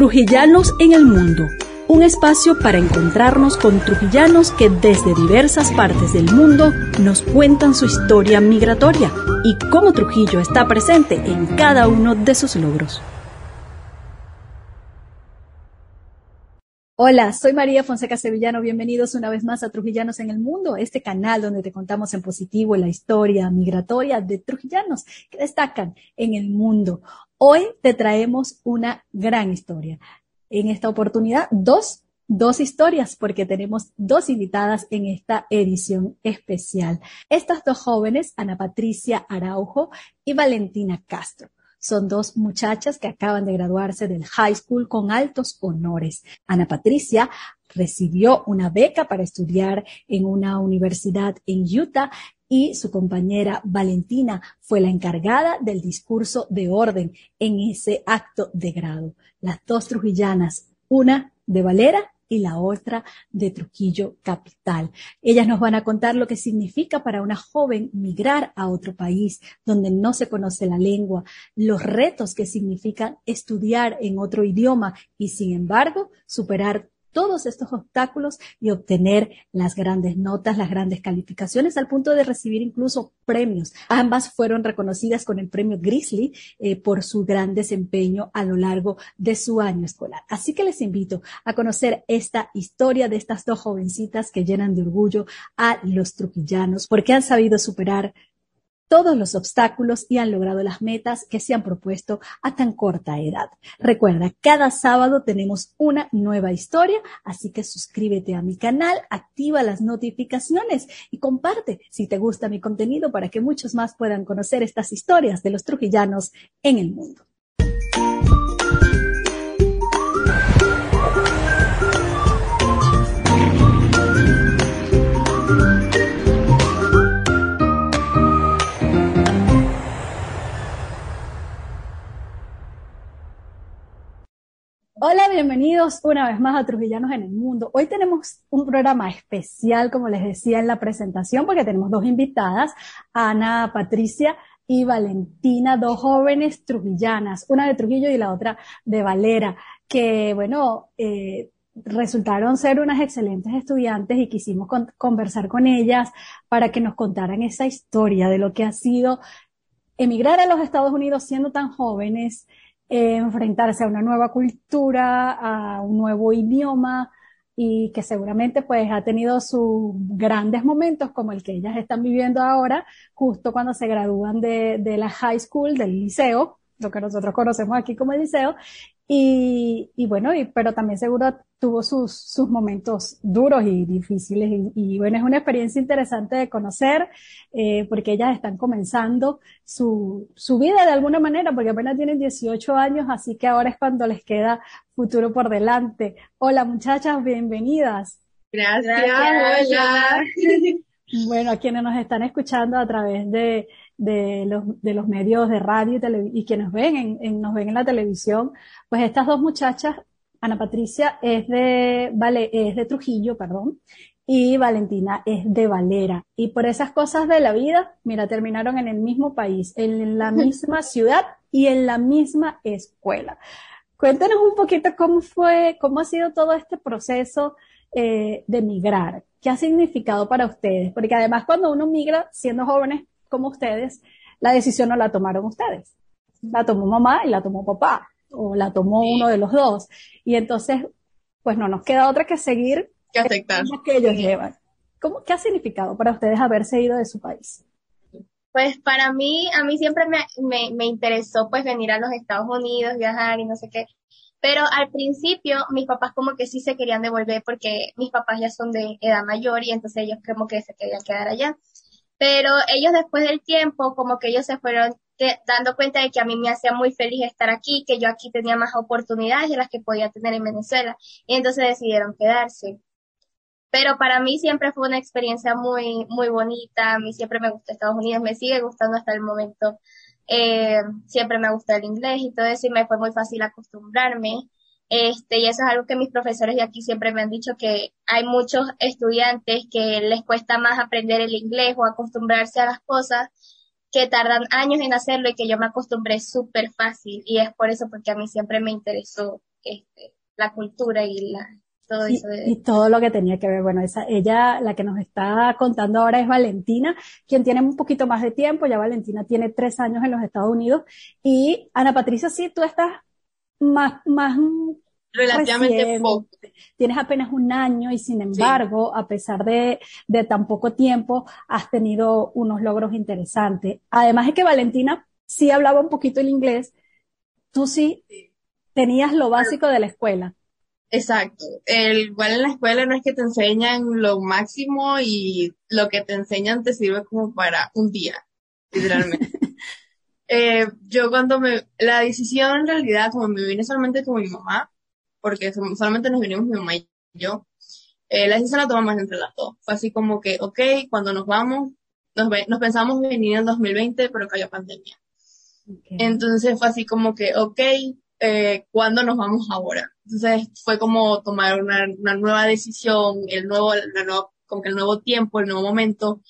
Trujillanos en el Mundo, un espacio para encontrarnos con trujillanos que desde diversas partes del mundo nos cuentan su historia migratoria y cómo Trujillo está presente en cada uno de sus logros. Hola, soy María Fonseca Sevillano. Bienvenidos una vez más a Trujillanos en el Mundo, este canal donde te contamos en positivo la historia migratoria de trujillanos que destacan en el mundo. Hoy te traemos una gran historia. En esta oportunidad, dos, dos historias, porque tenemos dos invitadas en esta edición especial. Estas dos jóvenes, Ana Patricia Araujo y Valentina Castro. Son dos muchachas que acaban de graduarse del high school con altos honores. Ana Patricia recibió una beca para estudiar en una universidad en Utah y su compañera Valentina fue la encargada del discurso de orden en ese acto de grado. Las dos trujillanas, una de Valera y la otra de Trujillo Capital. Ellas nos van a contar lo que significa para una joven migrar a otro país donde no se conoce la lengua, los retos que significan estudiar en otro idioma y sin embargo superar todos estos obstáculos y obtener las grandes notas, las grandes calificaciones, al punto de recibir incluso premios. Ambas fueron reconocidas con el premio Grizzly eh, por su gran desempeño a lo largo de su año escolar. Así que les invito a conocer esta historia de estas dos jovencitas que llenan de orgullo a los truquillanos porque han sabido superar todos los obstáculos y han logrado las metas que se han propuesto a tan corta edad. Recuerda, cada sábado tenemos una nueva historia, así que suscríbete a mi canal, activa las notificaciones y comparte si te gusta mi contenido para que muchos más puedan conocer estas historias de los trujillanos en el mundo. Hola, bienvenidos una vez más a Trujillanos en el Mundo. Hoy tenemos un programa especial, como les decía en la presentación, porque tenemos dos invitadas, Ana Patricia y Valentina, dos jóvenes trujillanas, una de Trujillo y la otra de Valera, que, bueno, eh, resultaron ser unas excelentes estudiantes y quisimos conversar con ellas para que nos contaran esa historia de lo que ha sido emigrar a los Estados Unidos siendo tan jóvenes, enfrentarse a una nueva cultura, a un nuevo idioma y que seguramente pues ha tenido sus grandes momentos como el que ellas están viviendo ahora, justo cuando se gradúan de, de la high school, del liceo, lo que nosotros conocemos aquí como el liceo, y, y bueno, y, pero también seguro tuvo sus, sus momentos duros y difíciles. Y, y bueno, es una experiencia interesante de conocer, eh, porque ellas están comenzando su, su vida de alguna manera, porque apenas tienen 18 años, así que ahora es cuando les queda futuro por delante. Hola muchachas, bienvenidas. Gracias, hola. Bueno, a quienes nos están escuchando a través de, de los, de los medios de radio y, y quienes ven en, en, nos ven en la televisión, pues estas dos muchachas, Ana Patricia es de, vale, es de Trujillo, perdón, y Valentina es de Valera. Y por esas cosas de la vida, mira, terminaron en el mismo país, en la misma ciudad y en la misma escuela. Cuéntenos un poquito cómo fue, cómo ha sido todo este proceso eh, de migrar. ¿Qué ha significado para ustedes? Porque además cuando uno migra siendo jóvenes, como ustedes, la decisión no la tomaron ustedes. La tomó mamá y la tomó papá, o la tomó uno de los dos. Y entonces, pues no nos queda otra que seguir que aceptar que ellos llevan. ¿Cómo, ¿Qué ha significado para ustedes haberse ido de su país? Pues para mí, a mí siempre me, me, me interesó pues venir a los Estados Unidos, viajar y no sé qué. Pero al principio mis papás como que sí se querían devolver porque mis papás ya son de edad mayor y entonces ellos como que se querían quedar allá. Pero ellos después del tiempo, como que ellos se fueron dando cuenta de que a mí me hacía muy feliz estar aquí, que yo aquí tenía más oportunidades de las que podía tener en Venezuela. Y entonces decidieron quedarse. Pero para mí siempre fue una experiencia muy, muy bonita. A mí siempre me gustó Estados Unidos, me sigue gustando hasta el momento. Eh, siempre me gusta el inglés y todo eso y me fue muy fácil acostumbrarme. Este, y eso es algo que mis profesores de aquí siempre me han dicho que hay muchos estudiantes que les cuesta más aprender el inglés o acostumbrarse a las cosas que tardan años en hacerlo y que yo me acostumbré súper fácil y es por eso porque a mí siempre me interesó este, la cultura y la, todo y, eso. De... y, todo lo que tenía que ver. Bueno, esa, ella, la que nos está contando ahora es Valentina, quien tiene un poquito más de tiempo. Ya Valentina tiene tres años en los Estados Unidos. Y Ana Patricia, sí, tú estás más, más relativamente poco. Tienes apenas un año y sin embargo, sí. a pesar de, de tan poco tiempo, has tenido unos logros interesantes. Además es que Valentina sí hablaba un poquito el inglés, tú sí, sí. tenías lo básico de la escuela. Exacto. El, igual en la escuela no es que te enseñan lo máximo y lo que te enseñan te sirve como para un día, literalmente. eh, yo cuando me, la decisión en realidad, como me vine solamente con mi mamá, porque solamente nos vinimos mi mamá y yo, eh, la decisión la tomamos entre las dos. Fue así como que, ok, cuando nos vamos, nos, nos pensamos venir en 2020, pero cayó pandemia. Okay. Entonces fue así como que, ok, eh, ¿cuándo nos vamos ahora? Entonces fue como tomar una, una nueva decisión, el nuevo, la nueva, como que el nuevo tiempo, el nuevo momento.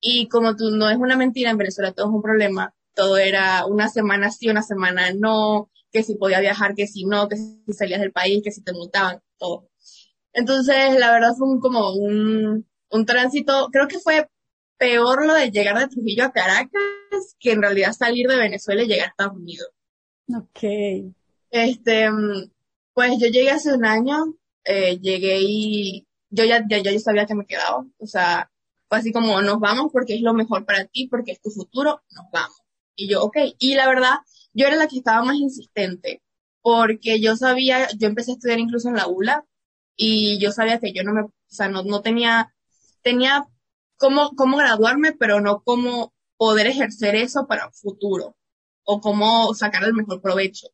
Y como tú no es una mentira, en Venezuela todo es un problema. Todo era una semana sí, una semana no, que si podía viajar, que si no, que si salías del país, que si te multaban, todo. Entonces, la verdad fue un, como un, un tránsito, creo que fue peor lo de llegar de Trujillo a Caracas que en realidad salir de Venezuela y llegar a Estados Unidos. Ok. Este, pues yo llegué hace un año, eh, llegué y yo ya, ya, ya yo sabía que me quedaba. O sea, fue así como nos vamos porque es lo mejor para ti, porque es tu futuro, nos vamos. Y yo, ok. Y la verdad, yo era la que estaba más insistente, porque yo sabía, yo empecé a estudiar incluso en la ULA, y yo sabía que yo no me, o sea, no, no tenía, tenía cómo, cómo graduarme, pero no cómo poder ejercer eso para un futuro, o cómo sacar el mejor provecho.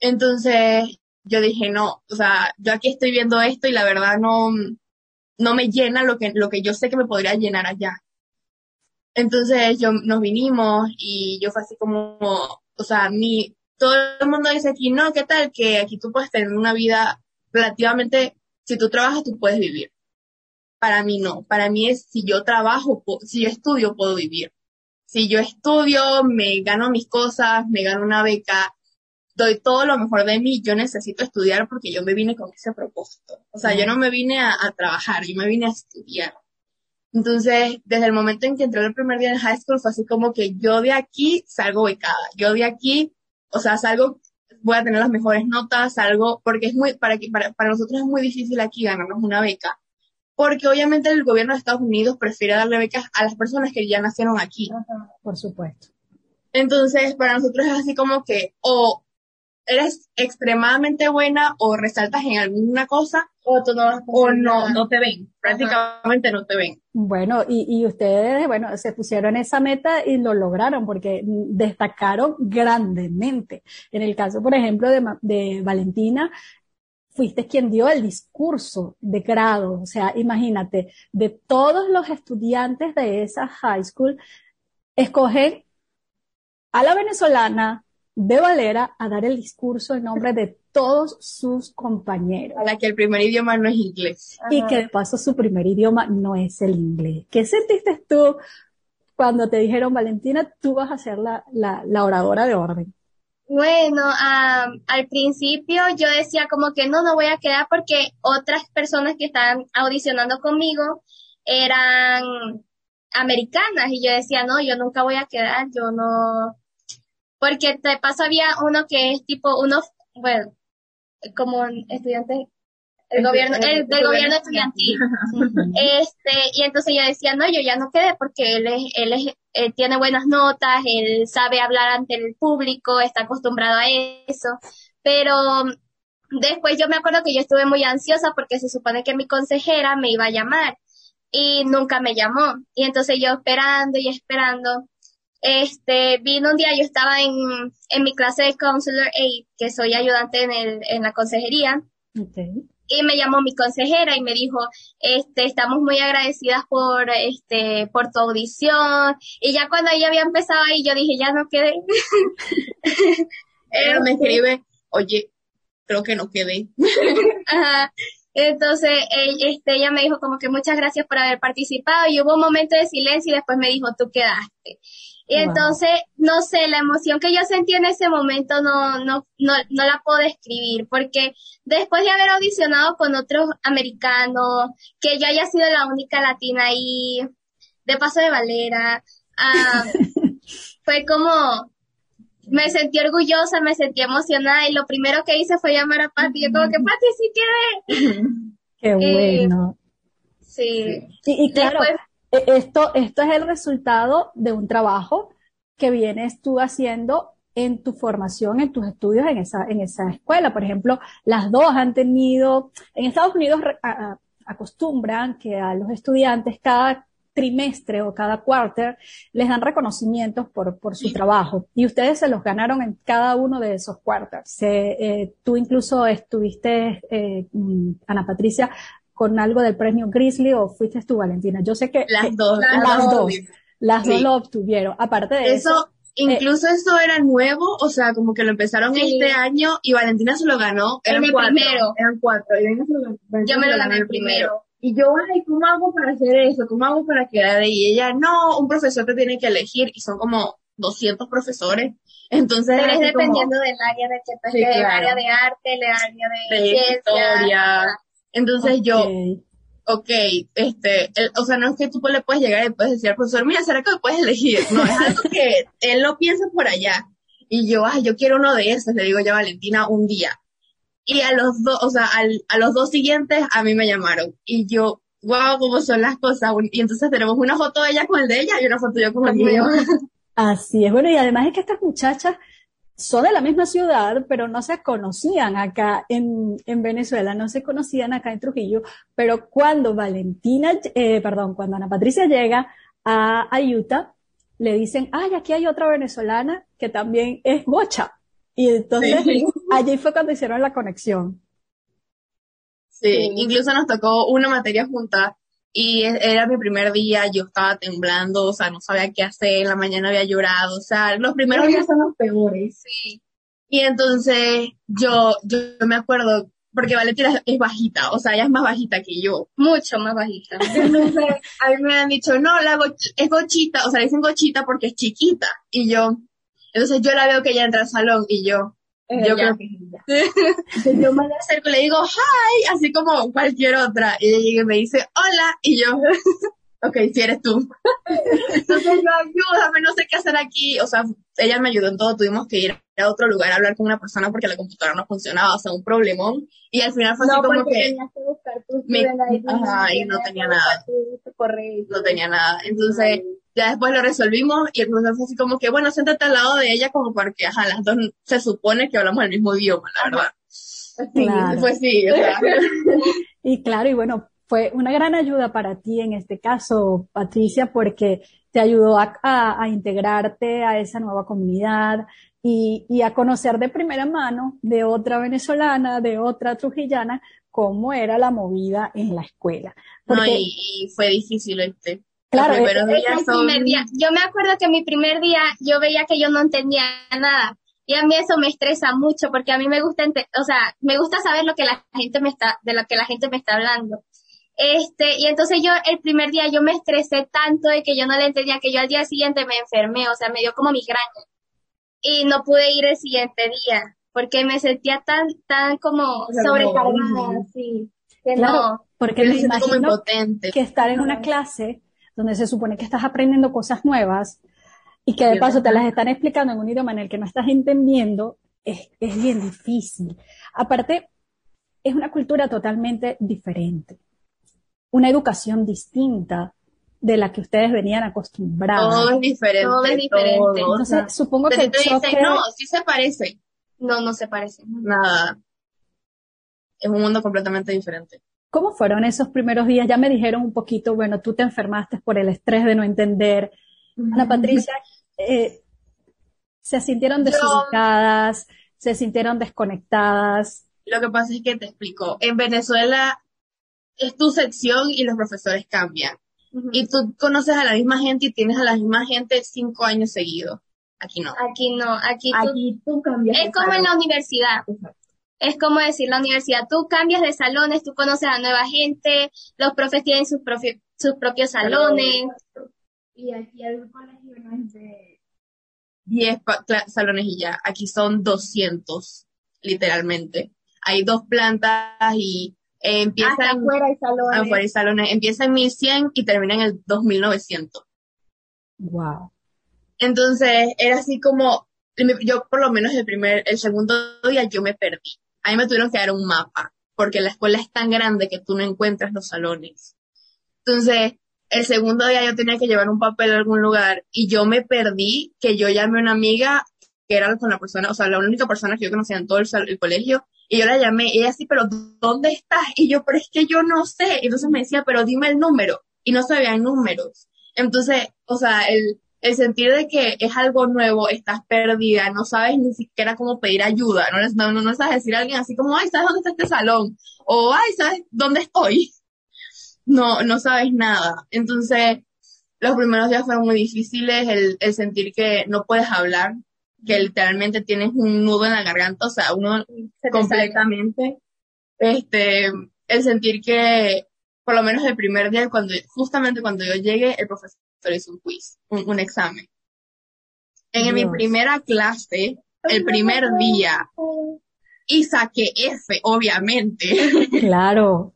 Entonces, yo dije, no, o sea, yo aquí estoy viendo esto y la verdad no, no me llena lo que, lo que yo sé que me podría llenar allá. Entonces, yo, nos vinimos y yo fue así como, o sea, mi, todo el mundo dice aquí, no, ¿qué tal? Que aquí tú puedes tener una vida relativamente, si tú trabajas, tú puedes vivir. Para mí no, para mí es si yo trabajo, si yo estudio, puedo vivir. Si yo estudio, me gano mis cosas, me gano una beca, doy todo lo mejor de mí, yo necesito estudiar porque yo me vine con ese propósito. O sea, yo no me vine a, a, trabajar, yo me vine a estudiar. Entonces, desde el momento en que entré el primer día en high school, fue así como que yo de aquí salgo becada. Yo de aquí, o sea, salgo, voy a tener las mejores notas, salgo, porque es muy, para, para, para nosotros es muy difícil aquí ganarnos una beca. Porque obviamente el gobierno de Estados Unidos prefiere darle becas a las personas que ya nacieron aquí. Por supuesto. Entonces, para nosotros es así como que, o eres extremadamente buena o resaltas en alguna cosa o tú no vas a o no, no te ven, prácticamente Ajá. no te ven. Bueno, y, y ustedes, bueno, se pusieron esa meta y lo lograron porque destacaron grandemente. En el caso, por ejemplo, de, de Valentina, fuiste quien dio el discurso de grado, o sea, imagínate, de todos los estudiantes de esa high school, escoger a la venezolana, de Valera a dar el discurso en nombre de todos sus compañeros. A la que el primer idioma no es inglés. Ajá. Y que de paso su primer idioma no es el inglés. ¿Qué sentiste tú cuando te dijeron, Valentina, tú vas a ser la, la, la oradora de orden? Bueno, um, al principio yo decía como que no, no voy a quedar porque otras personas que estaban audicionando conmigo eran americanas y yo decía, no, yo nunca voy a quedar, yo no, porque de paso había uno que es tipo uno, bueno, como estudiante el gobierno, el, el del gobierno estudiantil. este, y entonces yo decía, no, yo ya no quedé porque él es, él es, él tiene buenas notas, él sabe hablar ante el público, está acostumbrado a eso, pero después yo me acuerdo que yo estuve muy ansiosa porque se supone que mi consejera me iba a llamar y nunca me llamó. Y entonces yo esperando y esperando, este, vino un día, yo estaba en, en mi clase de Counselor Aid, que soy ayudante en, el, en la consejería. Okay. Y me llamó mi consejera y me dijo, este, estamos muy agradecidas por, este, por tu audición. Y ya cuando ella había empezado ahí, yo dije, ya no quedé. Ella me escribe, oye, creo que no quedé. Ajá. Entonces, este, ella me dijo como que muchas gracias por haber participado y hubo un momento de silencio y después me dijo, tú quedaste. Y entonces, no sé, la emoción que yo sentí en ese momento no, no, no, no la puedo describir, porque después de haber audicionado con otros americanos, que yo haya sido la única latina ahí, de paso de Valera, ah, fue como, me sentí orgullosa, me sentí emocionada y lo primero que hice fue llamar a Pati. Yo como que Pati sí quiere. Qué Eh, bueno. Sí. Y, y claro, Después- esto, esto es el resultado de un trabajo que vienes tú haciendo en tu formación, en tus estudios en esa, en esa escuela. Por ejemplo, las dos han tenido, en Estados Unidos a- a- acostumbran que a los estudiantes cada trimestre o cada quarter les dan reconocimientos por, por su trabajo y ustedes se los ganaron en cada uno de esos quarters. Se- eh, tú incluso estuviste, eh, mm, Ana Patricia, con algo del premio Grizzly o fuiste tú, Valentina. Yo sé que Las que dos. las dos, las dos Sí. lo obtuvieron. Aparte de eso, Eso, incluso eso era nuevo, o sea, como que lo empezaron Sí. este año y Valentina se lo ganó. Eran el cuatro. primero. Eran cuatro. Y se lo ganó- Yo me lo gané el primero. Y yo, ay, ¿cómo hago para hacer eso? ¿Cómo hago para quedar ahí? Y ella, no, un profesor te tiene que elegir y son como 200 profesores. Entonces, Pero es como dependiendo del área de que Sí, el claro. área de arte, el área de, de ciencia. historia. Entonces yo, ok. este, el- o sea, no es que tú le puedes llegar y puedes decir al profesor, mira, ¿será que me puedes elegir? No, es algo que él lo piensa por allá. Y yo, ay, yo quiero uno de esos, le digo yo a Valentina un día. Y a los dos, o sea, al- a los dos siguientes a mí me llamaron. Y yo, wow, cómo son las cosas. Y entonces tenemos una foto de ella con el de ella y una foto yo con el mío. Así es. Bueno, y además es que estas muchachas son de la misma ciudad, pero no se conocían acá en, en Venezuela, no se conocían acá en Trujillo, pero cuando Valentina, eh, perdón, cuando Ana Patricia llega a, a Utah, le dicen, ay, aquí hay otra venezolana que también es gocha. Y entonces Sí. allí fue cuando hicieron la conexión. Sí, incluso nos tocó una materia junta y e- era mi primer día, yo estaba temblando, o sea, no sabía qué hacer, en la mañana había llorado, o sea, los primeros días son los peores. Sí. Y entonces yo, yo me acuerdo, porque Valentina es- bajita, o sea, ella es más bajita que yo. Mucho más bajita. Entonces, a mí me han dicho, no, la es gochita, o sea, le dicen gochita porque es chiquita. Y yo, entonces yo la veo que ella entra al salón y yo, Yo creo que ella. Yo me acerco y le digo, hi, así como cualquier otra. Y ella llega y me dice, hola, y yo, ok, si eres tú. Entonces yo, ayúdame, no sé qué hacer aquí. O sea, ella me ayudó en todo, tuvimos que ir a otro lugar a hablar con una persona porque la computadora no funcionaba, o sea, un problemón. Y al final fue así como que tenías que buscar tu me- ajá, y no tenía nada. buscar tu correo. no tenía nada. Entonces, ya después lo resolvimos y el profesor fue así como que, bueno, siéntate al lado de ella como porque, ajá, las dos se supone que hablamos el mismo idioma, la verdad. Sí, Claro. pues sí, o sea, Y claro, y bueno, fue una gran ayuda para ti en este caso, Patricia, porque te ayudó a, a- a integrarte a esa nueva comunidad y, y a conocer de primera mano de otra venezolana, de otra trujillana, cómo era la movida en la escuela. no, Porque, y, y fue difícil este. Claro, Los primeros son... primer día, yo me acuerdo que mi primer día yo veía que yo no entendía nada. Y a mí eso me estresa mucho porque a mí me gusta, ente- o sea, me gusta saber lo que la gente me está, de lo que la gente me está hablando. Este, y entonces yo el primer día yo me estresé tanto de que yo no le entendía que yo al día siguiente me enfermé, o sea, me dio como migraña. Y no pude ir el siguiente día porque me sentía tan, tan como sea, como- sobrecargada, sí. Que claro, no. porque me me siento como imagino impotente. que estar en una clase donde se supone que estás aprendiendo cosas nuevas y que de paso te las están explicando en un idioma en el que no estás entendiendo, es, es bien difícil. Aparte, es una cultura totalmente diferente, una educación distinta de la que ustedes venían acostumbrados. Todo es diferente. Todo es diferente. todo, o Entonces, sea, supongo que dicen, no, sí se parece. No, no se parece. Nada. Es un mundo completamente diferente. ¿Cómo fueron esos primeros días? Ya me dijeron un poquito, bueno, tú te enfermaste por el estrés de no entender. Ana Patricia, eh, se sintieron Yo- desubicadas, se sintieron desconectadas. Lo que pasa es que te explico, en Venezuela es tu sección y los profesores cambian. Y tú conoces a la misma gente y tienes a la misma gente cinco años seguidos. Aquí no. Aquí no, aquí, Aquí tú cambias. es como en la universidad. Es como decir la universidad, tú cambias de salones, tú conoces a nueva gente, los profes tienen sus, sus propios salones. Y aquí el colegio no es de 10 salones y ya, aquí son 200, literalmente. Hay dos plantas y eh, empiezan... afuera hay salones. Afuera hay salones. Empieza en 1100 y termina en el 2900. Wow. Entonces, era así como, yo por lo menos el primer, el segundo día yo me perdí. A mí me tuvieron que dar un mapa, porque la escuela es tan grande que tú no encuentras los salones. Entonces, el segundo día yo tenía que llevar un papel a algún lugar y yo me perdí, que yo llamé a una amiga que era con la persona, o sea, la única persona que yo conocía en todo el, colegio, y yo la llamé, y ella así, pero ¿dónde estás? Y yo, pero es que yo no sé. Y entonces me decía, pero dime el número. Y no sabía números. Entonces, o sea, el, el sentir de que es algo nuevo, estás perdida, no sabes ni siquiera cómo pedir ayuda, no, no, no, sabes decir a alguien así como, ay, ¿sabes dónde está este salón? O, ay, ¿sabes dónde estoy? No, no sabes nada. Entonces, los primeros días fueron muy difíciles, el, el sentir que no puedes hablar, que literalmente tienes un nudo en la garganta, o sea, uno completamente, este, el sentir que, por lo menos el primer día, cuando, justamente cuando yo llegué, el profesor hizo un quiz, un, examen. En mi primera clase, el primer día, y saqué F, obviamente. Claro.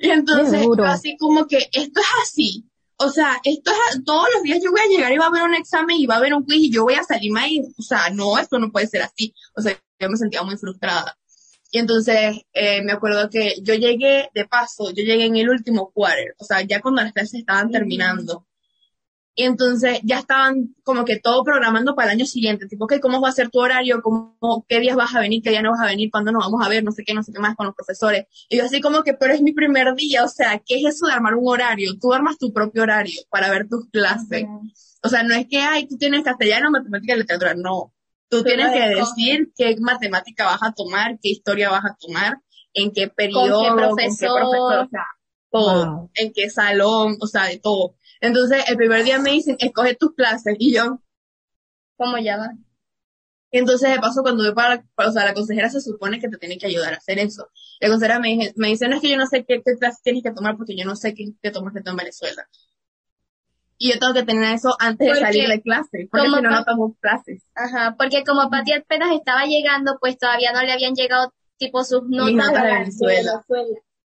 y entonces, así como que esto es así. O sea, esto es, todos los días yo voy a llegar y va a haber un examen y va a haber un quiz y yo voy a salirme ahí. O sea, no, esto no puede ser así. O sea, yo me sentía muy frustrada. Y entonces eh, me acuerdo que yo llegué, de paso, yo llegué en el último quarter, o sea, ya cuando las clases estaban terminando. Y entonces ya estaban como que todo programando para el año siguiente, tipo, ok, ¿cómo va a ser tu horario? ¿Cómo, ¿Qué días vas a venir? ¿Qué días no vas a venir? ¿Cuándo nos vamos a ver? No sé qué, no sé qué más con los profesores. Y yo así como que, pero es mi primer día, o sea, ¿qué es eso de armar un horario? Tú armas tu propio horario para ver tus clases. O sea, no es que, ay, tú tienes castellano, matemática y literatura, no. Tú tienes que decir qué matemática vas a tomar, qué historia vas a tomar, en qué periodo, ¿Con qué profesor, o sea, todo, en qué salón, o sea, de todo. Entonces, el primer día me dicen, escoge tus clases, y yo, ¿cómo llama? Y entonces, de paso, cuando voy para, o sea, la consejera se supone que te tiene que ayudar a hacer eso. La consejera me, dice, me dice, no es que yo no sé qué, qué clases tienes que tomar porque yo no sé qué, qué tomas tú en Venezuela. Y yo tengo que tener eso antes de salir de clase, porque si no, no tomo clases. Ajá, porque como Pati apenas estaba llegando, pues todavía no le habían llegado tipo sus notas, notas de Venezuela.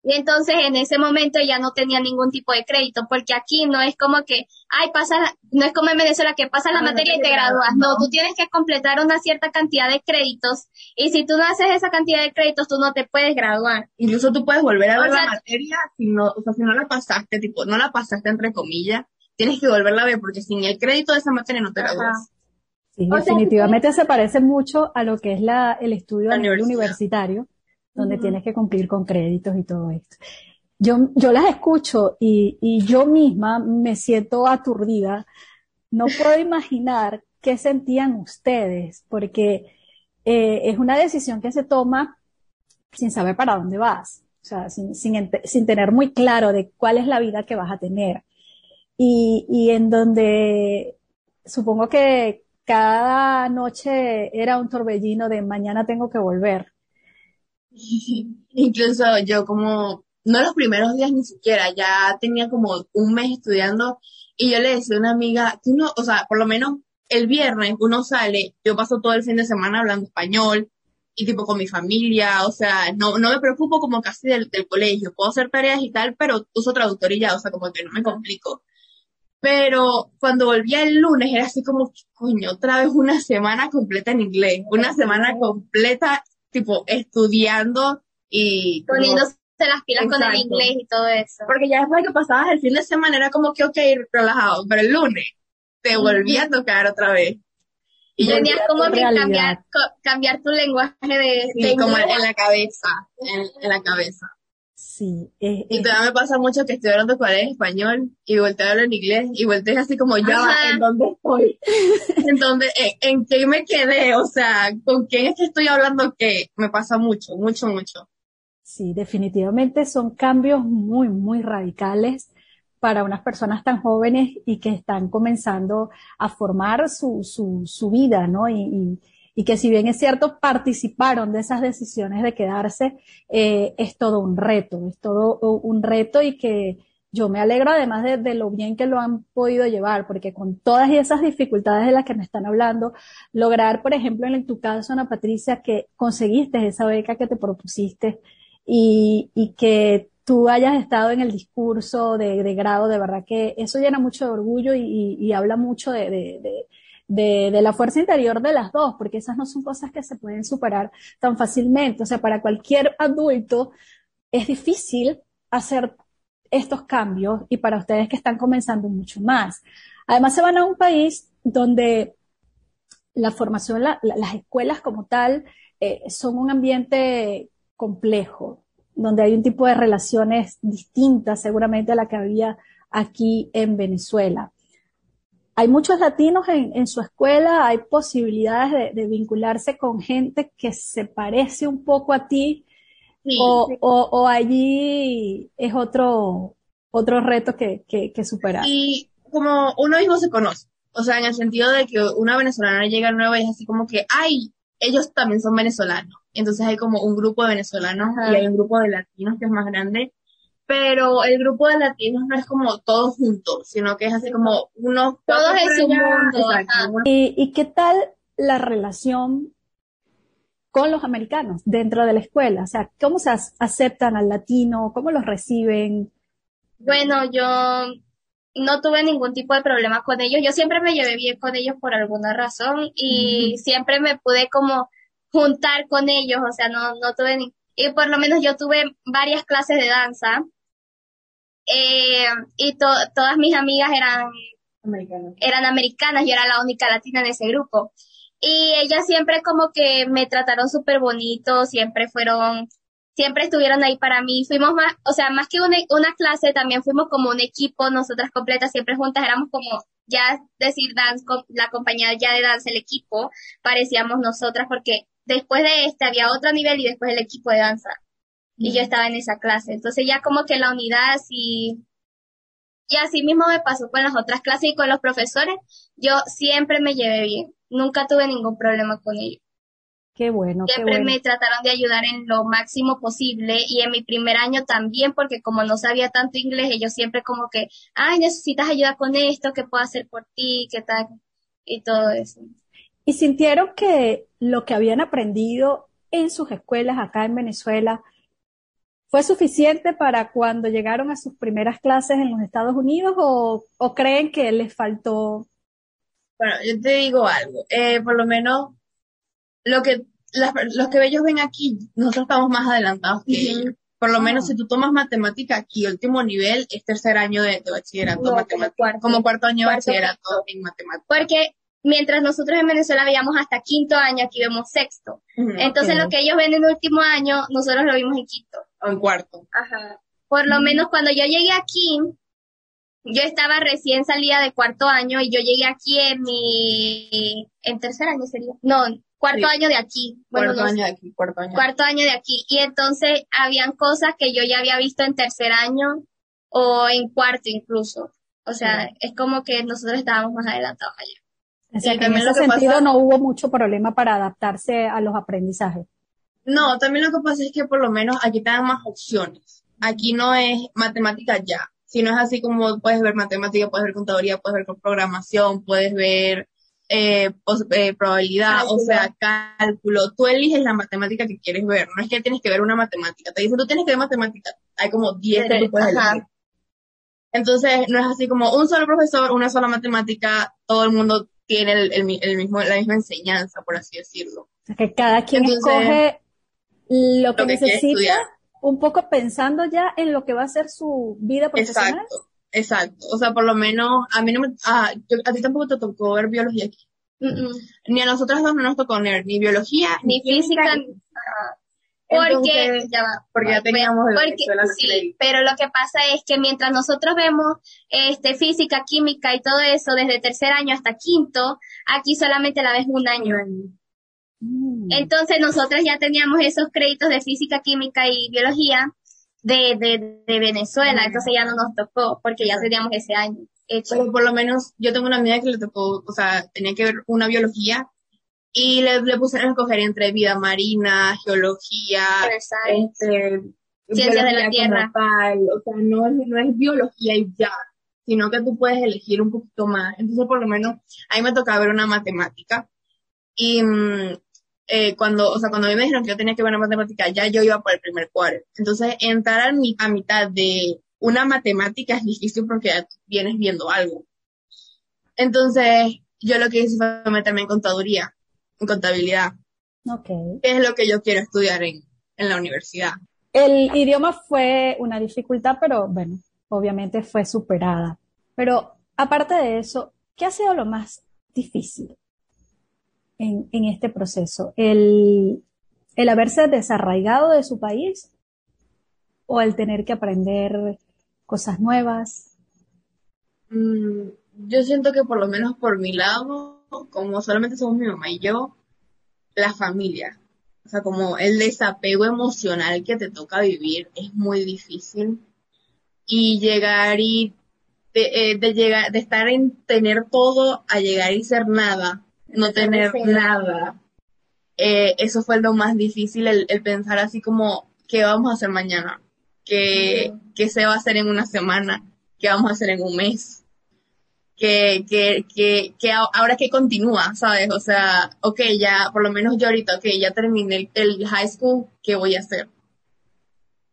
Y entonces en ese momento ya no tenía ningún tipo de crédito, porque aquí no es como que, ay, pasa, no es como en Venezuela que pasas la materia y te gradúas. No. tú tienes que completar una cierta cantidad de créditos y si tú no haces esa cantidad de créditos, tú no te puedes graduar. Incluso tú puedes volver a ver la materia si no, o sea, si no la pasaste, tipo, no la pasaste entre comillas, tienes que volverla a ver porque sin el crédito de esa materia no te gradúas. Sí, definitivamente se parece mucho a lo que es la, el estudio a nivel universitario donde tienes que cumplir con créditos y todo esto. Yo, yo las escucho y, y yo misma me siento aturdida. No puedo imaginar qué sentían ustedes, porque eh, es una decisión que se toma sin saber para dónde vas, o sea, sin, sin, sin, tener muy claro de cuál es la vida que vas a tener. Y, y en donde supongo que cada noche era un torbellino de mañana tengo que volver. Incluso yo como, no los primeros días ni siquiera, ya tenía como un mes estudiando y yo le decía a una amiga, tú no, o sea, por lo menos el viernes uno sale, yo paso todo el fin de semana hablando español y tipo con mi familia, o sea, no, no me preocupo como casi del, del colegio, puedo hacer tareas y tal, pero uso traductor y ya, o sea, como que no me complico. Pero cuando volvía el lunes era así como, coño, otra vez una semana completa en inglés, una semana completa tipo estudiando y poniéndose las pilas con el inglés y todo eso. Porque ya después que pasabas el fin de semana era como que ok, relajado, pero el lunes te volvía a tocar otra vez. Y tenías como que cambiar, cambiar tu lenguaje de, sí, como en la cabeza, en la cabeza. Sí. y todavía me pasa mucho que estoy hablando con en español y volteo a hablar en inglés y volteo así como ya, ¿en dónde estoy? ¿En dónde, en, qué me quedé? O sea, ¿con quién es que estoy hablando qué? Me pasa mucho, mucho, mucho. Sí, definitivamente son cambios muy, muy radicales para unas personas tan jóvenes y que están comenzando a formar su, su, su vida, ¿no? Y, y que si bien es cierto, participaron de esas decisiones de quedarse, eh, es todo un reto, es todo un reto y que yo me alegro además de, lo bien que lo han podido llevar, porque con todas esas dificultades de las que me están hablando, lograr, por ejemplo, en tu caso, Ana Patricia, que conseguiste esa beca que te propusiste y, y que tú hayas estado en el discurso de, de, grado, de verdad que eso llena mucho de orgullo y, y, habla mucho de, de, de, la fuerza interior de las dos, porque esas no son cosas que se pueden superar tan fácilmente. O sea, para cualquier adulto es difícil hacer estos cambios y para ustedes que están comenzando mucho más. Además, se van a un país donde la formación, las escuelas como tal, eh, son un ambiente complejo, donde hay un tipo de relaciones distintas seguramente a la que había aquí en Venezuela. Hay muchos latinos en, su escuela, hay posibilidades de, vincularse con gente que se parece un poco a ti, o, allí es otro, otro reto que, que, superar. Y como uno mismo se conoce, o sea, en el sentido de que una venezolana llega nueva y es así como que, ay, ellos también son venezolanos. Entonces hay como un grupo de venezolanos y hay un grupo de latinos que es más grande. Pero el grupo de latinos no es como todos juntos, sino que es así como uno. Todos en su mundo. ¿Y, ¿Y qué tal la relación con los americanos dentro de la escuela? O sea, ¿cómo se aceptan al latino? ¿Cómo los reciben? Bueno, yo no tuve ningún tipo de problema con ellos. Yo siempre me llevé bien con ellos por alguna razón y siempre me pude como juntar con ellos, o sea, no, no tuve ni, y por lo menos yo tuve varias clases de danza eh, y todas mis amigas eran americanas. eran americanas, yo era la única latina en ese grupo. Y ellas siempre como que me trataron súper bonito, siempre fueron siempre estuvieron ahí para mí. Fuimos más, o sea, más que una, una clase, también fuimos como un equipo, nosotras completas, siempre juntas, éramos como ya decir dance, la compañía ya de danza, el equipo, parecíamos nosotras porque después de este había otro nivel y después el equipo de danza. Y yo estaba en esa clase. Entonces ya como que la unidad así, y así mismo me pasó con las otras clases y con los profesores, yo siempre me llevé bien. Nunca tuve ningún problema con ellos. Qué bueno. Siempre qué me trataron de ayudar en lo máximo posible y en mi primer año también, porque como no sabía tanto inglés, ellos siempre como que, ay, necesitas ayuda con esto, ¿qué puedo hacer por ti? ¿Qué tal? Y todo eso. ¿Y sintieron que lo que habían aprendido en sus escuelas acá en Venezuela fue suficiente para cuando llegaron a sus primeras clases en los Estados Unidos o, o creen que les faltó? Bueno, yo te digo algo, eh, por lo menos lo que los que ellos ven aquí, nosotros estamos más adelantados que ellos. Por lo menos ah. si tú tomas matemática aquí, último nivel es tercer año de, bachillerato, como cuarto año de bachillerato en matemáticas. Porque mientras nosotros en Venezuela veíamos hasta quinto año, aquí vemos sexto. Entonces lo que ellos ven en último año, nosotros lo vimos en quinto. O en cuarto. Ajá. Por lo menos cuando yo llegué aquí, yo estaba recién salida de cuarto año y yo llegué aquí en mi, en tercer año sería. No, cuarto año de aquí. cuarto año de aquí, cuarto año. Cuarto año de aquí. Y entonces habían cosas que yo ya había visto en tercer año o en cuarto incluso. O sea, es como que nosotros estábamos más adelantados allá. En ese sentido no hubo mucho problema para adaptarse a los aprendizajes. No, también lo que pasa es que por lo menos aquí te dan más opciones. Aquí no es matemática ya, sino es así como puedes ver matemática, puedes ver contaduría, puedes ver programación, puedes ver eh, eh, probabilidad, o sea, cálculo. Tú eliges la matemática que quieres ver. No es que tienes que ver una matemática. Te dicen, tú tienes que ver matemática. Hay como 10 que tú puedes elegir. Entonces, no es así como un solo profesor, una sola matemática, todo el mundo tiene el, mismo, la misma enseñanza, por así decirlo. O sea, que cada quien escoge lo que, necesita, un poco pensando ya en lo que va a ser su vida profesional. Exacto. Exacto, o sea, por lo menos a mí no me, a ti tampoco te tocó ver biología aquí. Ni a nosotras dos no nos tocó ver ni biología, ni, física, porque ya porque ya teníamos el sí, pero lo que pasa es que mientras nosotros vemos este física, química y todo eso desde tercer año hasta quinto, aquí solamente la ves un año. Mm. Entonces nosotros ya teníamos esos créditos de física, química y biología de, de, de Venezuela, entonces ya no nos tocó porque ya teníamos ese año hecho. Pero por lo menos yo tengo una amiga que le tocó, o sea, tenía que ver una biología y le, le pusieron a escoger entre vida marina, geología, este, ciencias de la tierra. o sea, no es, no es biología y ya, sino que tú puedes elegir un poquito más. Entonces, por lo menos, a mí me tocaba ver una matemática y mm, eh, cuando, o sea, cuando me dijeron que yo tenía que ver una matemática, ya yo iba por el primer cuadro. Entonces, entrar a, a mitad de una matemática es difícil porque ya vienes viendo algo. Entonces, yo lo que hice fue meterme en contaduría, en contabilidad. Okay. Que es lo que yo quiero estudiar en, en la universidad. El idioma fue una dificultad, pero bueno, obviamente fue superada. Pero aparte de eso, ¿qué ha sido lo más difícil en, en este proceso? ¿El, ¿El haberse desarraigado de su país o el tener que aprender cosas nuevas? Mm, yo siento que por lo menos por mi lado, como solamente somos mi mamá y yo, la familia. O sea, como el desapego emocional que te toca vivir es muy difícil. Y llegar y de, eh, llegar, de estar en tener todo a llegar y ser nada, no tener nada. Eh, eso fue lo más difícil, el, pensar así como, ¿qué vamos a hacer mañana? ¿Qué, ¿Qué se va a hacer en una semana? ¿Qué vamos a hacer en un mes? Que, que, que, que ahora que continúa, ¿sabes? O sea, ok, ya, por lo menos yo ahorita, ok, ya terminé el, high school, ¿qué voy a hacer?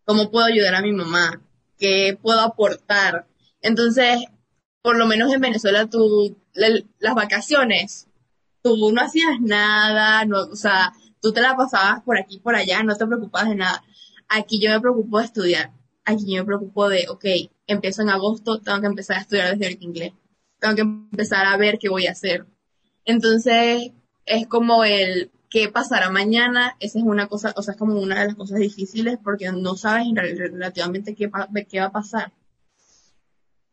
¿Cómo puedo ayudar a mi mamá? ¿Qué puedo aportar? Entonces, por lo menos en Venezuela, tú, las vacaciones, tú no hacías nada, no, o sea, tú te la pasabas por aquí, por allá, no te preocupabas de nada. Aquí yo me preocupo de estudiar. Aquí yo me preocupo de, ok, empiezo en agosto, tengo que empezar a estudiar desde ahorita inglés tengo que empezar a ver qué voy a hacer. Entonces, es como el qué pasará mañana, esa es una cosa, o sea, es como una de las cosas difíciles porque no sabes relativamente qué, qué va a pasar.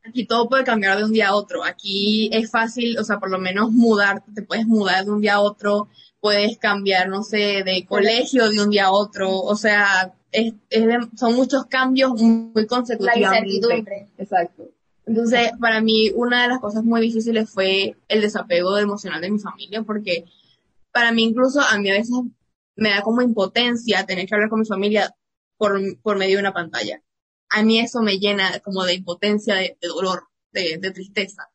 Aquí todo puede cambiar de un día a otro. Aquí es fácil, o sea, por lo menos mudar, te puedes mudar de un día a otro, puedes cambiar, no sé, de colegio de un día a otro, o sea, es, son muchos cambios muy consecutivos. La incertidumbre. Exacto. Entonces, para mí, una de las cosas muy difíciles fue el desapego emocional de mi familia, porque para mí incluso a mí a veces me da como impotencia tener que hablar con mi familia por, por medio de una pantalla. A mí eso me llena como de impotencia, de, dolor, de, de, tristeza.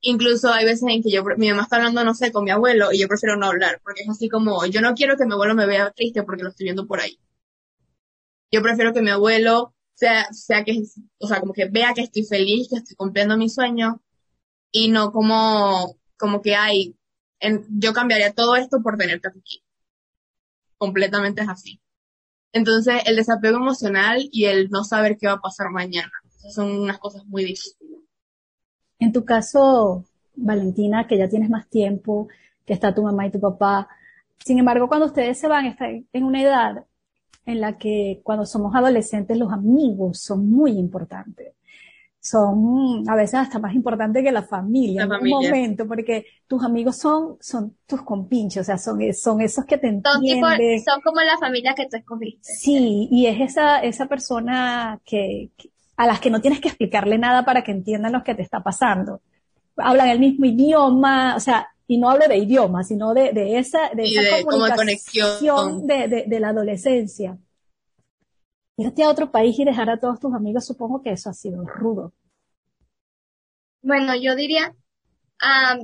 Incluso hay veces en que yo, mi mamá está hablando, no sé, con mi abuelo y yo prefiero no hablar, porque es así como, yo no quiero que mi abuelo me vea triste porque lo estoy viendo por ahí. Yo prefiero que mi abuelo sea, sea que, o sea, como que vea que estoy feliz, que estoy cumpliendo mi sueño y no como, como que hay, en, yo cambiaría todo esto por tenerte aquí. Completamente es así. Entonces, el desapego emocional y el no saber qué va a pasar mañana, son unas cosas muy difíciles. En tu caso, Valentina, que ya tienes más tiempo, que está tu mamá y tu papá, sin embargo, cuando ustedes se van, están en una edad en la que cuando somos adolescentes los amigos son muy importantes. Son a veces hasta más importantes que la familia en un momento, porque tus amigos son, son tus compinchos, o sea, son, son esos que te entienden. Son, como la familia que tú escogiste. Sí, y es esa, esa persona que, a las que no tienes que explicarle nada para que entiendan lo que te está pasando. Hablan el mismo idioma, o sea, y no hablo de idioma, sino de, de esa, de esa comunicación de, de, la adolescencia. Irte a otro país y dejar a todos tus amigos, supongo que eso ha sido rudo. Bueno, yo diría,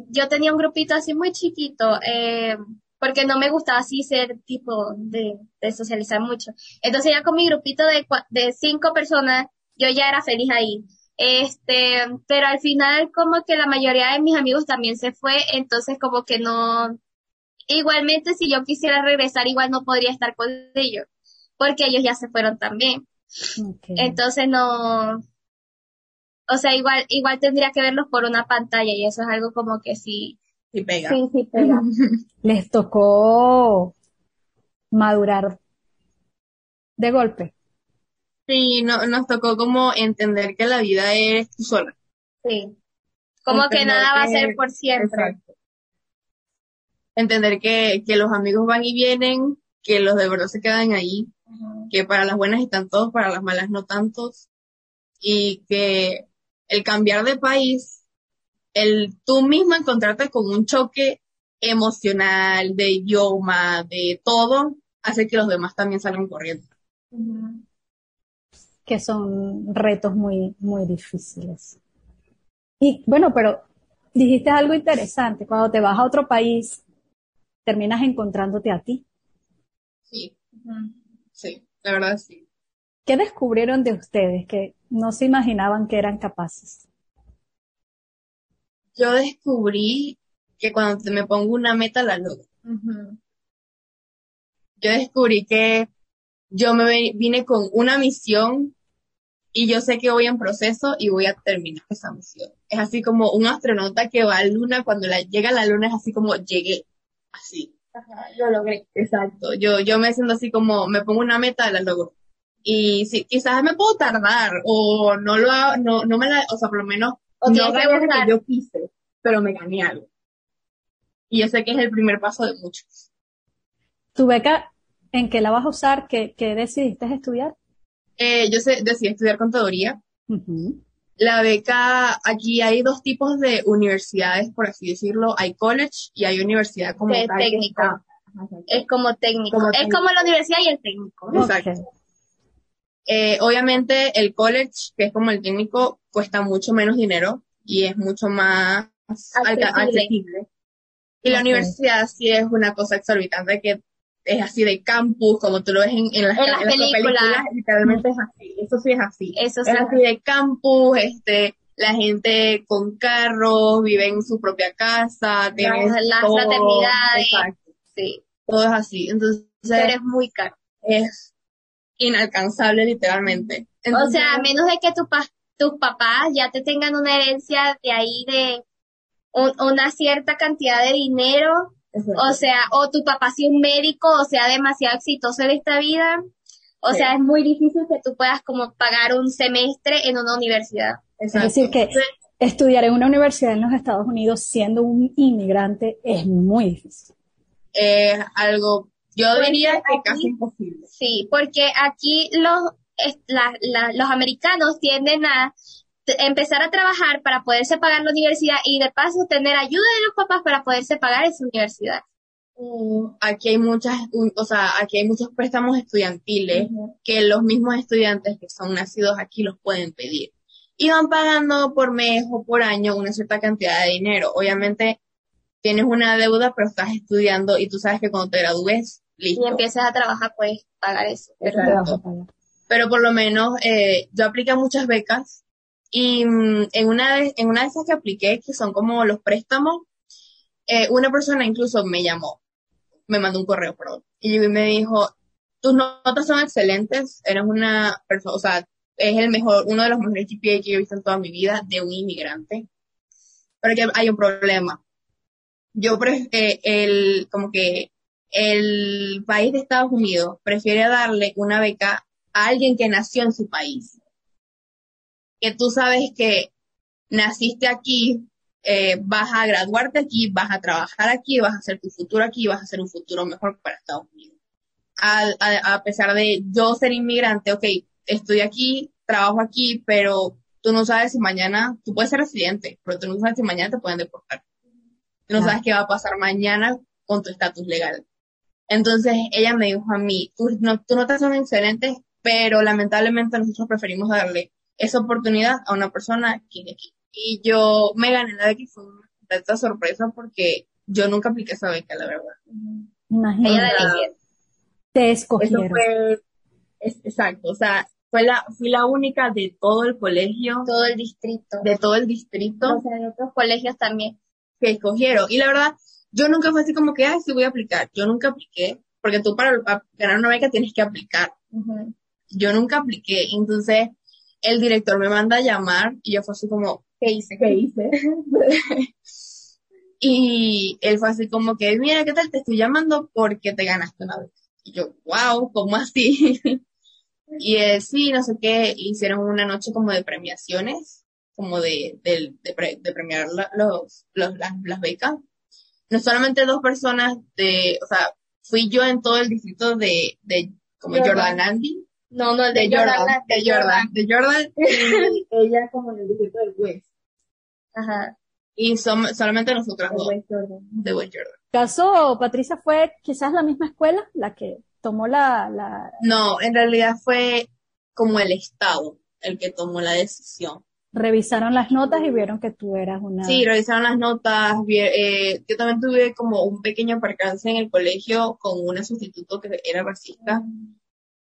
yo tenía un grupito así muy chiquito, eh, porque no me gustaba así ser tipo de, de, socializar mucho. Entonces ya con mi grupito de, de cinco personas, yo ya era feliz ahí. Este, pero al final como que la mayoría de mis amigos también se fue, entonces como que no, igualmente si yo quisiera regresar igual no podría estar con ellos, porque ellos ya se fueron también. Entonces no, o sea, igual, igual tendría que verlos por una pantalla y eso es algo como que sí. Sí pega. Sí, sí pega. Les tocó madurar de golpe. Sí, no, nos tocó como entender que la vida es tú sola. Sí. Como que nada va a ser por siempre. Entender que, que los amigos van y vienen, que los de verdad se quedan ahí, que para las buenas están todos, para las malas no tantos, y que el cambiar de país, el tú mismo encontrarte con un choque emocional, de idioma, de todo, hace que los demás también salgan corriendo. Que son retos muy, muy difíciles. Y bueno, pero dijiste algo interesante. Cuando te vas a otro país, terminas encontrándote a ti. Sí, sí, la verdad sí. ¿Qué descubrieron de ustedes que no se imaginaban que eran capaces? Yo descubrí que cuando me pongo una meta la logro. Yo descubrí que yo me vine con una misión y yo sé que voy en proceso y voy a terminar esa misión. Es así como un astronauta que va a la luna, cuando la, llega a la luna es así como llegué, así. Ajá, lo logré. Exacto. Yo, yo me siento así como, me pongo una meta, la logro. Y sí, quizás me puedo tardar, o no lo hago, no, no me la, o sea, por lo menos, O no gané lo que yo quise, pero me gané algo. Y yo sé que es el primer paso de muchos. ¿Tu beca en qué la vas a usar? ¿Qué, qué decidiste estudiar? Eh, yo sé, decidí estudiar contaduría. La beca, aquí hay dos tipos de universidades, por así decirlo. Hay college y hay universidad como De tal técnico. Es como técnico. Como es como la universidad y el técnico. Exacto. Eh, obviamente el college, que es como el técnico, cuesta mucho menos dinero y es mucho más Accesible. accesible. Y la universidad sí es una cosa exorbitante que es así de campus, como tú lo ves en, en las, En las películas. literalmente es así. Eso sí es así. Eso es sí. así de campus, este, la gente con carros, vive en su propia casa, tienes las todo, fraternidades. exacto, Sí. todo es así. Entonces, Pero es muy caro. es inalcanzable literalmente. O sea, a menos de que tu pa- tus papás ya te tengan una herencia de ahí de un- una cierta cantidad de dinero. O sea, o tu papá sea un médico, o sea, demasiado exitoso en esta vida, o Sí. sea, es muy difícil que tú puedas como pagar un semestre en una universidad. Es decir, que estudiar en una universidad en los Estados Unidos siendo un inmigrante es muy difícil. es algo, yo Porque diría que aquí- casi imposible. Sí, porque aquí los, es- la- la- los americanos tienden a empezar a trabajar para poderse pagar la universidad y de paso tener ayuda de los papás para poderse pagar esa universidad. Aquí hay muchas, o sea, aquí hay muchos préstamos estudiantiles que los mismos estudiantes que son nacidos aquí los pueden pedir. Y van pagando por mes o por año una cierta cantidad de dinero. Obviamente tienes una deuda, pero estás estudiando y tú sabes que cuando te gradúes, listo. Y empiezas a trabajar, puedes pagar eso. Pero por lo menos eh, yo apliqué muchas becas y mm, en una de, en una de esas que apliqué, que son como los préstamos, eh, una persona incluso me llamó, me mandó un correo, y me dijo, tus notas son excelentes, eres una persona, o sea, es el mejor, uno de los mejores GPA que yo he visto en toda mi vida de un inmigrante, pero que hay un problema. Yo, eh, el, como que el país de Estados Unidos prefiere darle una beca a alguien que nació en su país. Que tú sabes que naciste aquí, eh, vas a graduarte aquí, vas a trabajar aquí, vas a hacer tu futuro aquí, vas a hacer un futuro mejor para Estados Unidos. A, a- a pesar de yo ser inmigrante, ok, estoy aquí, trabajo aquí, pero tú no sabes si mañana, tú puedes ser residente, pero tú no sabes si mañana te pueden deportar. Tú no sabes qué va a pasar mañana con tu estatus legal. Entonces ella me dijo a mí, tus no, tus notas son excelentes, pero lamentablemente nosotros preferimos darle esa oportunidad a una persona que. Y yo me gané la beca y fue una completa sorpresa porque yo nunca apliqué esa beca, la verdad. Imagínate, te Eso escogieron. fue, es- exacto, o sea, fue la, fui la única de todo el colegio, Todo el distrito. de todo el distrito O sea, de otros colegios también. que escogieron. Y la verdad, yo nunca fue así como que, ay, sí voy a aplicar. Yo nunca apliqué, porque tú para para ganar una beca tienes que aplicar. Yo nunca apliqué. Entonces, el director me manda a llamar y yo fue así como, ¿Qué hice? ¿qué hice? y él fue así como que, mira, ¿qué tal? Te estoy llamando porque te ganaste una vez. Y yo, wow, ¿cómo así? y él, sí, no sé qué, hicieron una noche como de premiaciones, como de, de, de, pre- de premiar la- los, los, las, las becas. No solamente dos personas de, o sea, fui yo en todo el distrito de, de como Jordan. Jordan Andy, No, no, el de, de Jordan, Jordan. de Jordan, de Jordan, y ella como en el distrito del West. Ajá. Y som- solamente nosotras de dos, West Jordan. de West Jordan. caso, Patricia, fue quizás la misma escuela la que tomó la, la... No, en realidad fue como el Estado el que tomó la decisión. Revisaron las notas y vieron que tú eras una... Sí, revisaron las notas. Eh, yo también tuve como un pequeño percance en el colegio con una sustituto que era racista.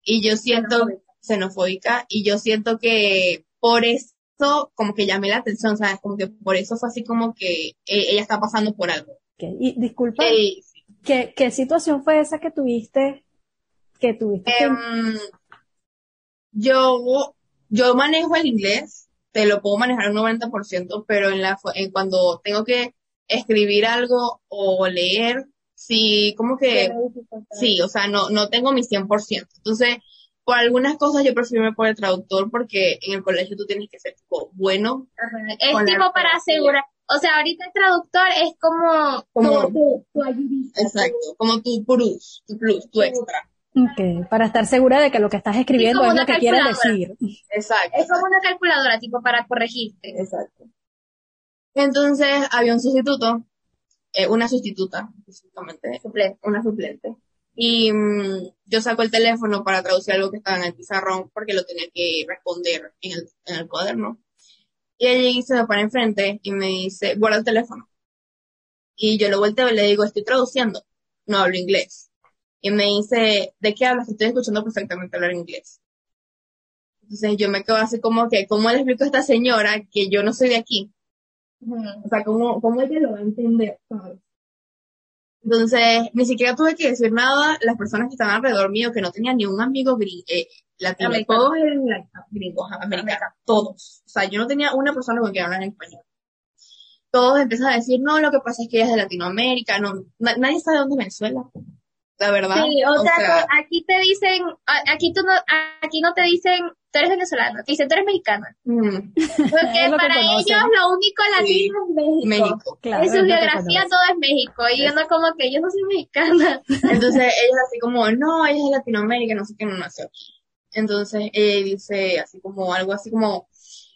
Y yo siento, xenofóbica, y yo siento que por eso como que llamé la atención, ¿sabes? Como que por eso fue así como que eh, ella está pasando por algo. Y disculpa, ¿qué, ¿qué, situación fue esa que tuviste? Que tuviste em, Yo, yo manejo el inglés, te lo puedo manejar un 90%, pero en la, en cuando tengo que escribir algo o leer, sí, como que, sí, o sea, no, no tengo mi 100%. Entonces, por algunas cosas yo prefiero por el traductor porque en el colegio tú tienes que ser tipo bueno. Es tipo para asegurar, o sea, ahorita el traductor es como, como tu, tu ayudista. Exacto, como tu plus, tu plus, tu extra. Okay, para estar segura de que lo que estás escribiendo es, lo que quieres decir. Exacto. Es como una calculadora, tipo para corregirte. Exacto. Entonces había un sustituto, eh, una sustituta, específicamente, una suplente. Y mm, yo saco el teléfono para traducir algo que estaba en el pizarrón porque lo tenía que responder en el, en el cuaderno. Y ella se me para enfrente y me dice, guarda el teléfono. Y yo lo volteo y le digo, estoy traduciendo, no hablo inglés y me dice, ¿de qué hablas? Estoy escuchando perfectamente hablar inglés. Entonces yo me quedo así como que, ¿cómo le explico a esta señora que yo no soy de aquí? O sea, ¿cómo, ¿cómo ella lo va a entender? Entonces, ni siquiera tuve que decir nada. Las personas que estaban alrededor mío, que no tenían ni un amigo gringo, eh, latino, todos eran gringos, americanos, todos. O sea, yo no tenía una persona con quien hablar en español. Todos empiezan a decir, no, lo que pasa es que ella es de Latinoamérica, no, nadie sabe dónde es Venezuela la verdad. Sí, o, sea, aquí te dicen, aquí tú no, aquí no te dicen, tú eres venezolano, te dicen, tú eres mexicana. Mm. Porque para ellos lo único latino es México. México. Claro, en su geografía todo es México, y yo no como que yo no soy mexicana. Entonces ellos así como, no, ella es de Latinoamérica, no sé qué, no nació aquí. Entonces ella dice así como, algo así como,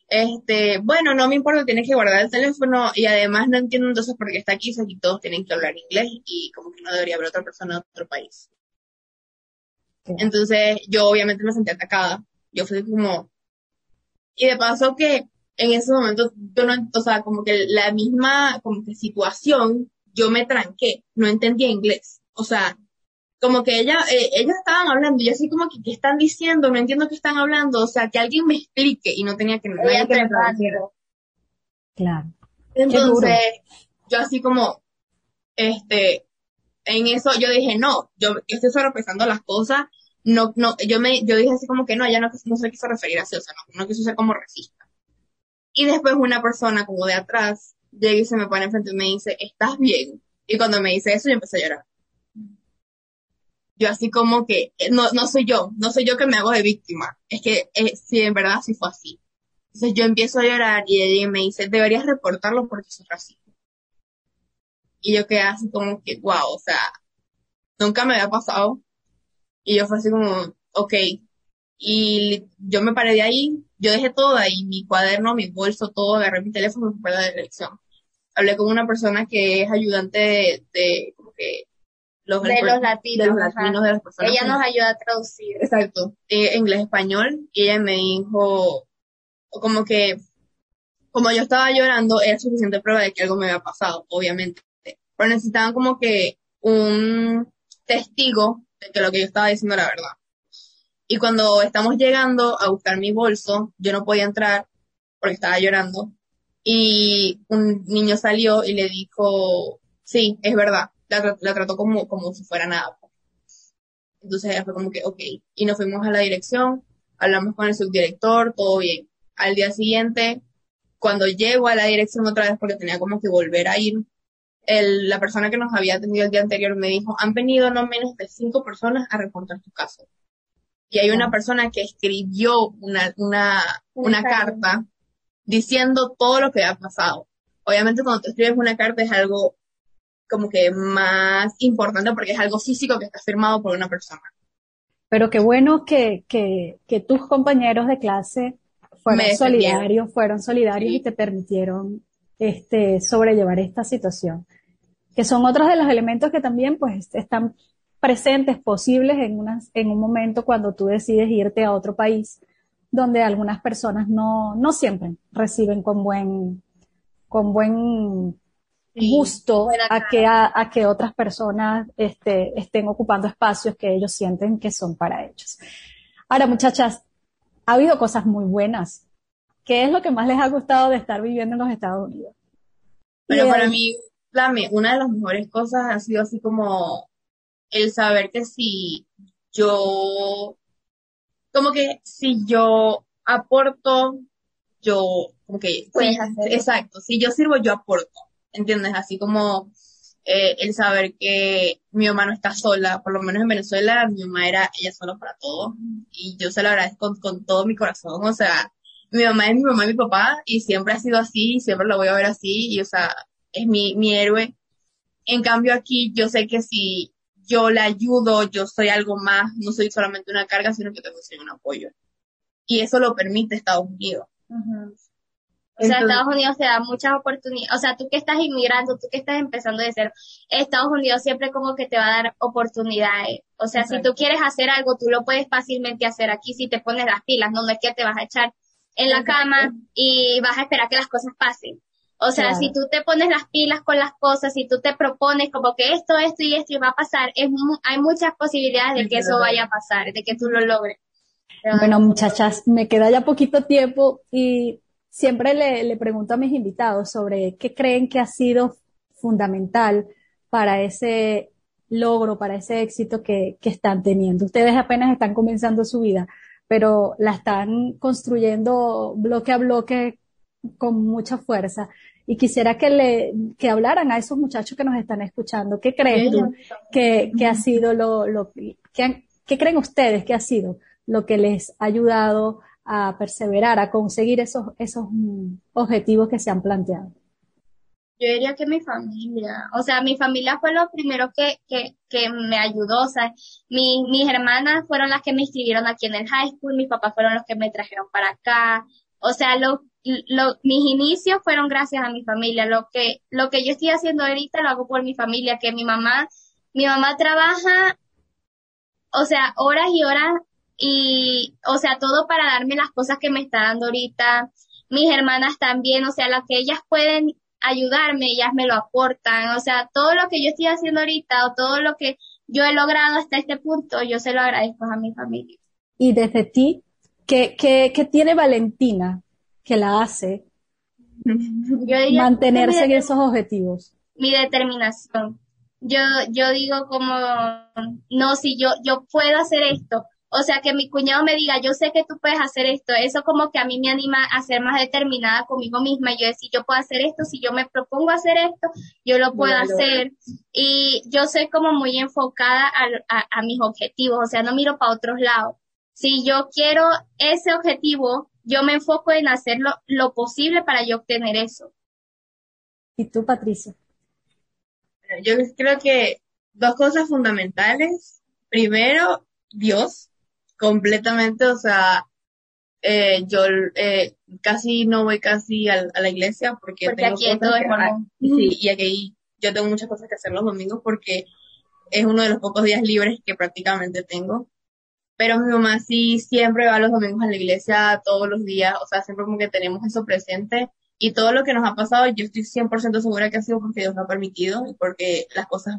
este, bueno, no me importa, tienes que guardar el teléfono y además no entiendo entonces por qué está aquí, si aquí todos tienen que hablar inglés y como que no debería haber otra persona de otro país. Entonces yo obviamente me sentí atacada. Yo fui como, y de paso que en ese momento yo no, o sea, como que la misma como que situación, yo me tranqué, no entendía inglés. O sea, como que ella, eh, ellos estaban hablando, y yo así como que, ¿qué están diciendo? No entiendo qué están hablando, o sea, que alguien me explique, y no tenía que, nadie que me Claro. Entonces, yo así como, este, en eso yo dije, no, yo, estoy sobrepensando las cosas, no, no, yo me, yo dije así como que no, ella no, no se quiso referir así, o sea, no, no quiso ser como racista. Y después una persona como de atrás llega y se me pone enfrente y me dice, ¿estás bien? Y cuando me dice eso, yo empecé a llorar yo así como que, eh, no, no soy yo, no soy yo que me hago de víctima, es que eh, sí, en verdad sí fue así. Entonces yo empiezo a llorar y ella me dice, deberías reportarlo porque es racista. Y yo quedé así como que, wow, o sea, nunca me había pasado. Y yo fue así como, ok. Y yo me paré de ahí, yo dejé todo ahí, mi cuaderno, mi bolso, todo, agarré mi teléfono y fui a la dirección. Hablé con una persona que es ayudante de, de como que los, de los latinos, de los latinos de las personas. Ella nos ayuda a traducir. Exacto, eh, inglés-español, y ella me dijo, como que, como yo estaba llorando, era suficiente prueba de que algo me había pasado, obviamente. Pero necesitaban como que un testigo que lo que yo estaba diciendo era verdad. Y cuando estamos llegando a buscar mi bolso, yo no podía entrar porque estaba llorando. Y un niño salió y le dijo, sí, es verdad la, trató como, como si fuera nada. Entonces ella fue como que, ok. Y nos fuimos a la dirección, hablamos con el subdirector, todo bien. Al día siguiente, cuando llego a la dirección otra vez porque tenía como que volver a ir, el, la persona que nos había atendido el día anterior me dijo, han venido no menos de cinco personas a reportar tu caso. Y hay una persona que escribió una, una, una carta diciendo todo lo que ha pasado. Obviamente cuando te escribes una carta es algo como que más importante porque es algo físico que está firmado por una persona. Pero qué bueno que, que, que tus compañeros de clase fueron solidarios, fueron solidarios y te permitieron este, sobrellevar esta situación. Que son otros de los elementos que también pues están presentes, posibles en, unas, en un momento cuando tú decides irte a otro país donde algunas personas no, no siempre reciben con buen, con buen gusto a que, a, que otras personas este, estén ocupando espacios que ellos sienten que son para ellos. Ahora, muchachas, ha habido cosas muy buenas. ¿Qué es lo que más les ha gustado de estar viviendo en los Estados Unidos? Pero para mí, una de las mejores cosas ha sido así como el saber que si yo como que si yo aporto, yo, como que, Puedes exacto, si yo sirvo, yo aporto, ¿entiendes? Así como eh, el saber que mi mamá no está sola, por lo menos en Venezuela, mi mamá era ella sola para todo, y yo se lo agradezco con, todo mi corazón, o sea, mi mamá es mi mamá y mi papá, y siempre ha sido así, siempre lo voy a ver así, y o sea, es mi, mi héroe. En cambio aquí, yo sé que si yo le ayudo, yo soy algo más, no soy solamente una carga, sino que tengo que ser un apoyo. Y eso lo permite Estados Unidos. O sea, Estados Unidos te da muchas oportunidades. O sea, tú que estás inmigrando, tú que estás empezando de cero, Estados Unidos siempre como que te va a dar oportunidades. O sea, si tú quieres hacer algo, tú lo puedes fácilmente hacer aquí si te pones las pilas. No, no es que te vas a echar en la cama y vas a esperar que las cosas pasen. O sea, si tú te pones las pilas con las cosas, si tú te propones como que esto, esto y esto y va a pasar, es hay muchas posibilidades de que eso vaya a pasar, de que tú lo logres. Bueno, muchachas, me queda ya poquito tiempo y siempre le, le pregunto a mis invitados sobre qué creen que ha sido fundamental para ese logro, para ese éxito que, que están teniendo. Ustedes apenas están comenzando su vida, pero la están construyendo bloque a bloque con mucha fuerza. Y quisiera que le, que hablaran a esos muchachos que nos están escuchando. ¿Qué creen tú que, que ha sido lo, lo, que qué creen ustedes que ha sido lo que les ha ayudado a perseverar, a conseguir esos, esos objetivos que se han planteado? Yo diría que mi familia, o sea, mi familia fue lo primero que, que, que me ayudó, o sea, mi, mis hermanas fueron las que me inscribieron aquí en el high school, mis papás fueron los que me trajeron para acá, o sea, lo, lo, mis inicios fueron gracias a mi familia, lo que, lo que yo estoy haciendo ahorita lo hago por mi familia, que mi mamá, mi mamá trabaja, o sea, horas y horas y, o sea, todo para darme las cosas que me está dando ahorita. Mis hermanas también, o sea, las que ellas pueden ayudarme, ellas me lo aportan. O sea, todo lo que yo estoy haciendo ahorita o todo lo que yo he logrado hasta este punto, yo se lo agradezco a mi familia. Y desde ti, ¿qué, qué, qué tiene Valentina que la hace mantenerse en esos objetivos? Mi determinación. Yo, yo digo como, no, si yo, yo puedo hacer esto, o sea, que mi cuñado me diga, yo sé que tú puedes hacer esto, eso como que a mí me anima a ser más determinada conmigo misma. Yo decir, yo puedo hacer esto, si yo me propongo hacer esto, yo lo puedo hacer. Y yo soy como muy enfocada a, mis objetivos, o sea, no miro para otros lados. Si yo quiero ese objetivo, yo me enfoco en hacer lo, posible para yo obtener eso. ¿Y tú, Patricia? Yo creo que dos cosas fundamentales. Primero, Dios completamente, o sea, eh, yo eh, casi no voy casi a, la iglesia porque, tengo aquí cosas que, sí, y aquí yo tengo muchas cosas que hacer los domingos porque es uno de los pocos días libres que prácticamente tengo. Pero mi mamá sí siempre va los domingos a la iglesia todos los días, o sea, siempre como que tenemos eso presente y todo lo que nos ha pasado, yo estoy 100% segura que ha sido porque Dios lo ha permitido y porque las cosas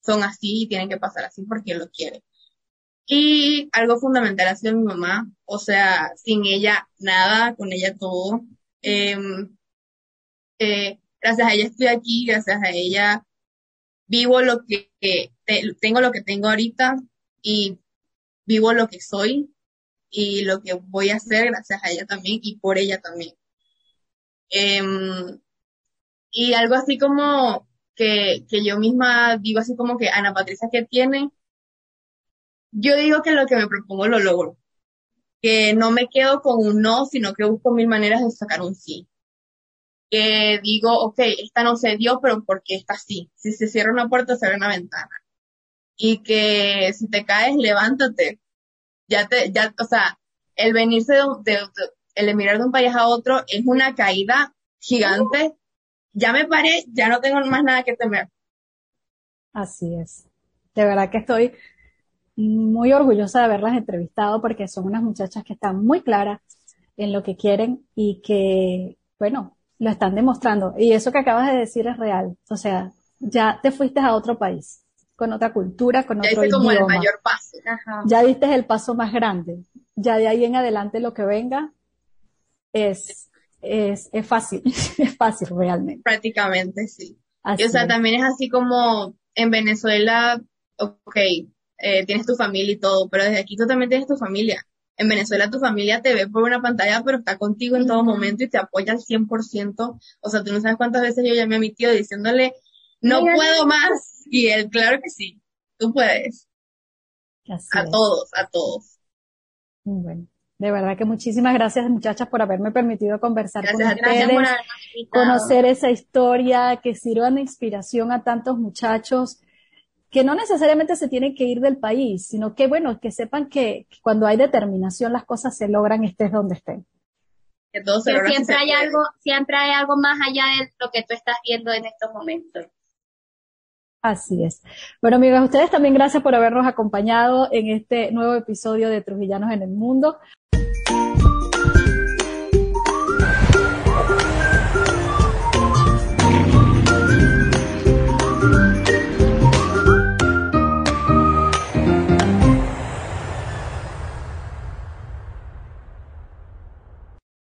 son así y tienen que pasar así porque Él lo quiere. Y algo fundamental ha sido mi mamá, o sea, sin ella nada, con ella todo. Em, eh, gracias a ella estoy aquí, gracias a ella vivo lo que, tengo lo que tengo ahorita y vivo lo que soy y lo que voy a hacer gracias a ella también y por ella también. Em, y algo así como que, que yo misma digo así como que Ana Patricia que tiene yo digo que lo que me propongo lo logro. Que no me quedo con un no, sino que busco mil maneras de sacar un sí. Que digo, ok, esta no se dio, pero porque esta sí. Si se cierra una puerta, se abre una ventana. Y que si te caes, levántate. Ya te, ya, o sea, el venirse de, de, el mirar de un país a otro es una caída gigante. Ya me paré, ya no tengo más nada que temer. Así es. De verdad que estoy muy orgullosa de haberlas entrevistado porque son unas muchachas que están muy claras en lo que quieren y que, bueno, lo están demostrando. Y eso que acabas de decir es real. O sea, ya te fuiste a otro país, con otra cultura, con Ya otro hice como el mayor paso. Ajá. Ya viste el paso más grande. Ya de ahí en adelante lo que venga es, es, es fácil. Es fácil realmente. Prácticamente, sí. Así Y, o sea, es. también es así como en Venezuela, ok, eh, tienes tu familia y todo, pero desde aquí tú también tienes tu familia. En Venezuela tu familia te ve por una pantalla, pero está contigo en todo momento y te apoya al 100%. O sea, tú no sabes cuántas veces yo llamé a mi tío diciéndole, no Mira, puedo más. Y él, claro que sí, tú puedes. Así A es. todos, a todos. Bueno, de verdad que muchísimas gracias, muchachas, por haberme permitido conversar con Gracias por ustedes, conocer esa historia, que sirvan de inspiración a tantos muchachos que no necesariamente se tienen que ir del país, sino que, bueno, que sepan que cuando hay determinación las cosas se logran estés donde estén. Que todo se siempre se hay puede. algo, siempre hay algo más allá de lo que tú estás viendo en estos momentos. Así es. Bueno, amigas, ustedes también gracias por habernos acompañado en este nuevo episodio de Trujillanos en el Mundo.